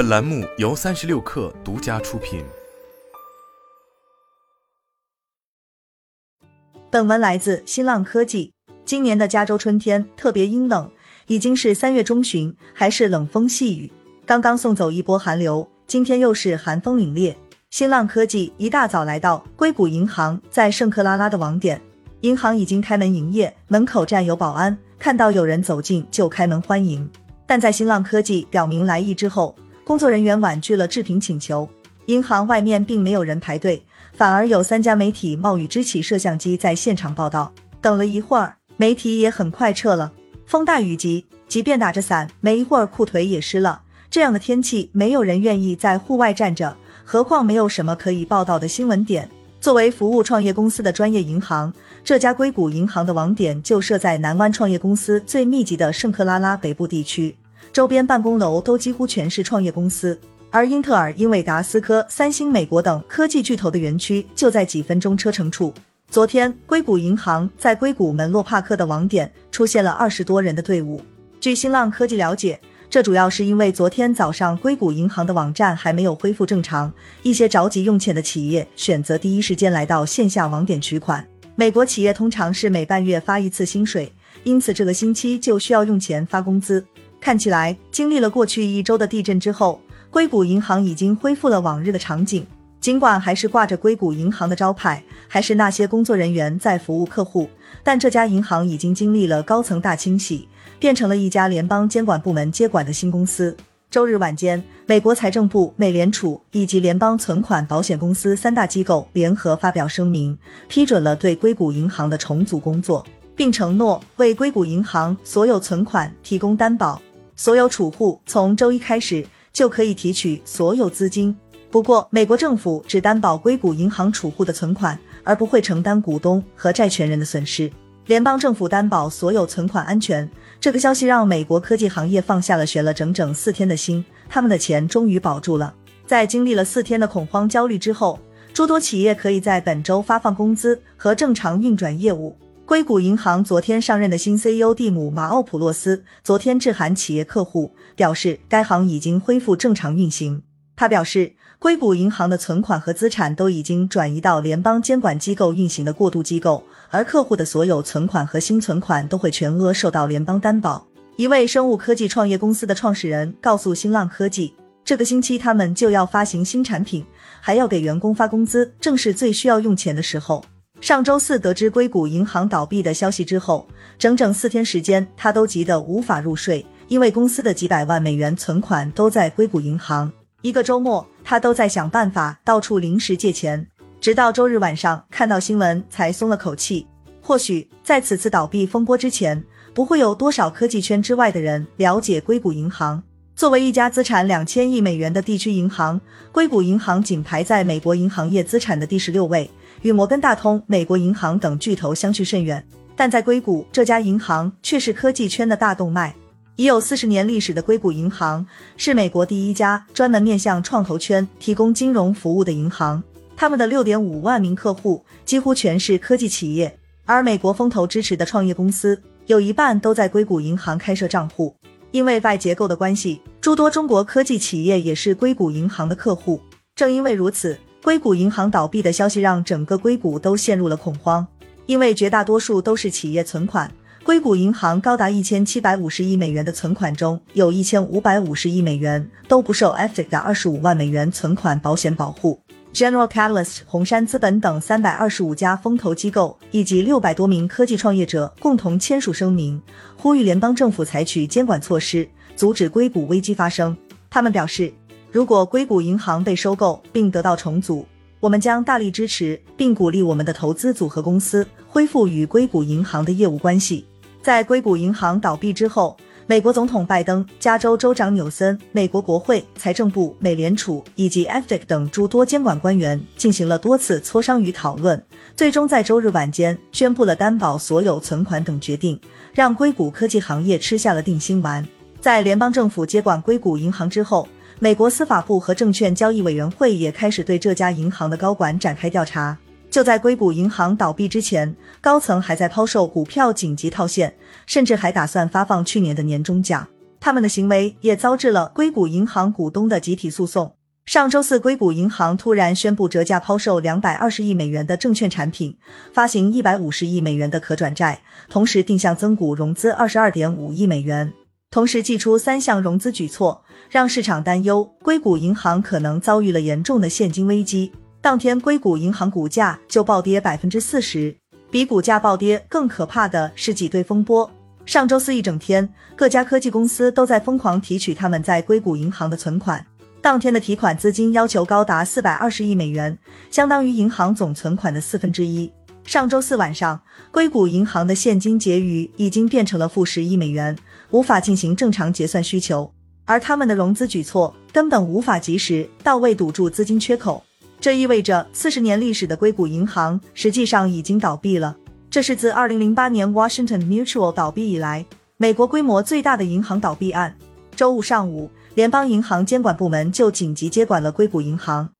本栏目由三十六氪独家出品。本文来自新浪科技。今年的加州春天特别阴冷，已经是三月中旬，还是冷风细雨。刚刚送走一波寒流，今天又是寒风凛冽。新浪科技一大早来到硅谷银行在圣克拉拉的网点，银行已经开门营业，门口站有保安，看到有人走近就开门欢迎。但在新浪科技表明来意之后，工作人员婉拒了置评请求。银行外面并没有人排队，反而有三家媒体冒雨支起摄像机在现场报道。等了一会儿，媒体也很快撤了。风大雨急，即便打着伞，没一会儿裤腿也湿了。这样的天气，没有人愿意在户外站着，何况没有什么可以报道的新闻点。作为服务创业公司的专业银行，这家硅谷银行的网点就设在南湾创业公司最密集的圣克拉拉北部地区。周边办公楼都几乎全是创业公司，而英特尔、英伟达、思科、三星、美国等科技巨头的园区就在几分钟车程处。昨天，硅谷银行在硅谷门洛帕克的网点出现了二十多人的队伍。据新浪科技了解，这主要是因为昨天早上硅谷银行的网站还没有恢复正常，一些着急用钱的企业选择第一时间来到线下网点取款。美国企业通常是每半月发一次薪水，因此这个星期就需要用钱发工资。看起来，经历了过去一周的地震之后，硅谷银行已经恢复了往日的场景。尽管还是挂着硅谷银行的招牌，还是那些工作人员在服务客户，但这家银行已经经历了高层大清洗，变成了一家联邦监管部门接管的新公司。周日晚间，美国财政部、美联储以及联邦存款保险公司三大机构联合发表声明，批准了对硅谷银行的重组工作，并承诺为硅谷银行所有存款提供担保。所有储户从周一开始就可以提取所有资金，不过美国政府只担保硅谷银行储户的存款，而不会承担股东和债权人的损失。联邦政府担保所有存款安全，这个消息让美国科技行业放下了悬了整整四天的心，他们的钱终于保住了。在经历了四天的恐慌焦虑之后，诸多企业可以在本周发放工资和正常运转业务。硅谷银行昨天上任的新 CEO 蒂姆·马奥普洛斯昨天致函企业客户，表示该行已经恢复正常运行。他表示，硅谷银行的存款和资产都已经转移到联邦监管机构运行的过渡机构，而客户的所有存款和新存款都会全额受到联邦担保。一位生物科技创业公司的创始人告诉新浪科技，这个星期他们就要发行新产品，还要给员工发工资，正是最需要用钱的时候。上周四得知硅谷银行倒闭的消息之后，整整四天时间，他都急得无法入睡，因为公司的几百万美元存款都在硅谷银行。一个周末，他都在想办法到处临时借钱，直到周日晚上看到新闻才松了口气。或许在此次倒闭风波之前，不会有多少科技圈之外的人了解硅谷银行。作为一家资产两千亿美元的地区银行，硅谷银行仅排在美国银行业资产的第十六位。与摩根大通、美国银行等巨头相去甚远，但在硅谷，这家银行却是科技圈的大动脉。已有四十年历史的硅谷银行是美国第一家专门面向创投圈提供金融服务的银行。他们的六点五万名客户几乎全是科技企业，而美国风投支持的创业公司有一半都在硅谷银行开设账户。因为外结构的关系，诸多中国科技企业也是硅谷银行的客户。正因为如此。硅谷银行倒闭的消息让整个硅谷都陷入了恐慌，因为绝大多数都是企业存款。硅谷银行高达一千七百五十亿美元的存款中，有一千五百五十亿美元都不受 FDIC 的二十五万美元存款保险保护。General Catalyst、红杉资本等三百二十五家风投机构以及六百多名科技创业者共同签署声明，呼吁联邦政府采取监管措施，阻止硅谷危机发生。他们表示。如果硅谷银行被收购并得到重组，我们将大力支持并鼓励我们的投资组合公司恢复与硅谷银行的业务关系。在硅谷银行倒闭之后，美国总统拜登、加州州长纽森、美国国会、财政部、美联储以及 FDIC 等诸多监管官员进行了多次磋商与讨论，最终在周日晚间宣布了担保所有存款等决定，让硅谷科技行业吃下了定心丸。在联邦政府接管硅谷银行之后。美国司法部和证券交易委员会也开始对这家银行的高管展开调查。就在硅谷银行倒闭之前，高层还在抛售股票紧急套现，甚至还打算发放去年的年终奖。他们的行为也遭致了硅谷银行股东的集体诉讼。上周四，硅谷银行突然宣布折价抛售两百二十亿美元的证券产品，发行一百五十亿美元的可转债，同时定向增股融资二十二点五亿美元，同时祭出三项融资举措，让市场担忧硅谷银行可能遭遇了严重的现金危机。当天，硅谷银行股价就暴跌百分之四十。比股价暴跌更可怕的是挤兑风波。上周四一整天，各家科技公司都在疯狂提取他们在硅谷银行的存款。当天的提款资金要求高达四百二十亿美元，相当于银行总存款的四分之一。上周四晚上，硅谷银行的现金结余已经变成了负十亿美元，无法进行正常结算需求。而他们的融资举措根本无法及时到位堵住资金缺口。这意味着四十年历史的硅谷银行实际上已经倒闭了。这是自二零零八年 Washington Mutual 倒闭以来，美国规模最大的银行倒闭案。周五上午，联邦银行监管部门就紧急接管了硅谷银行。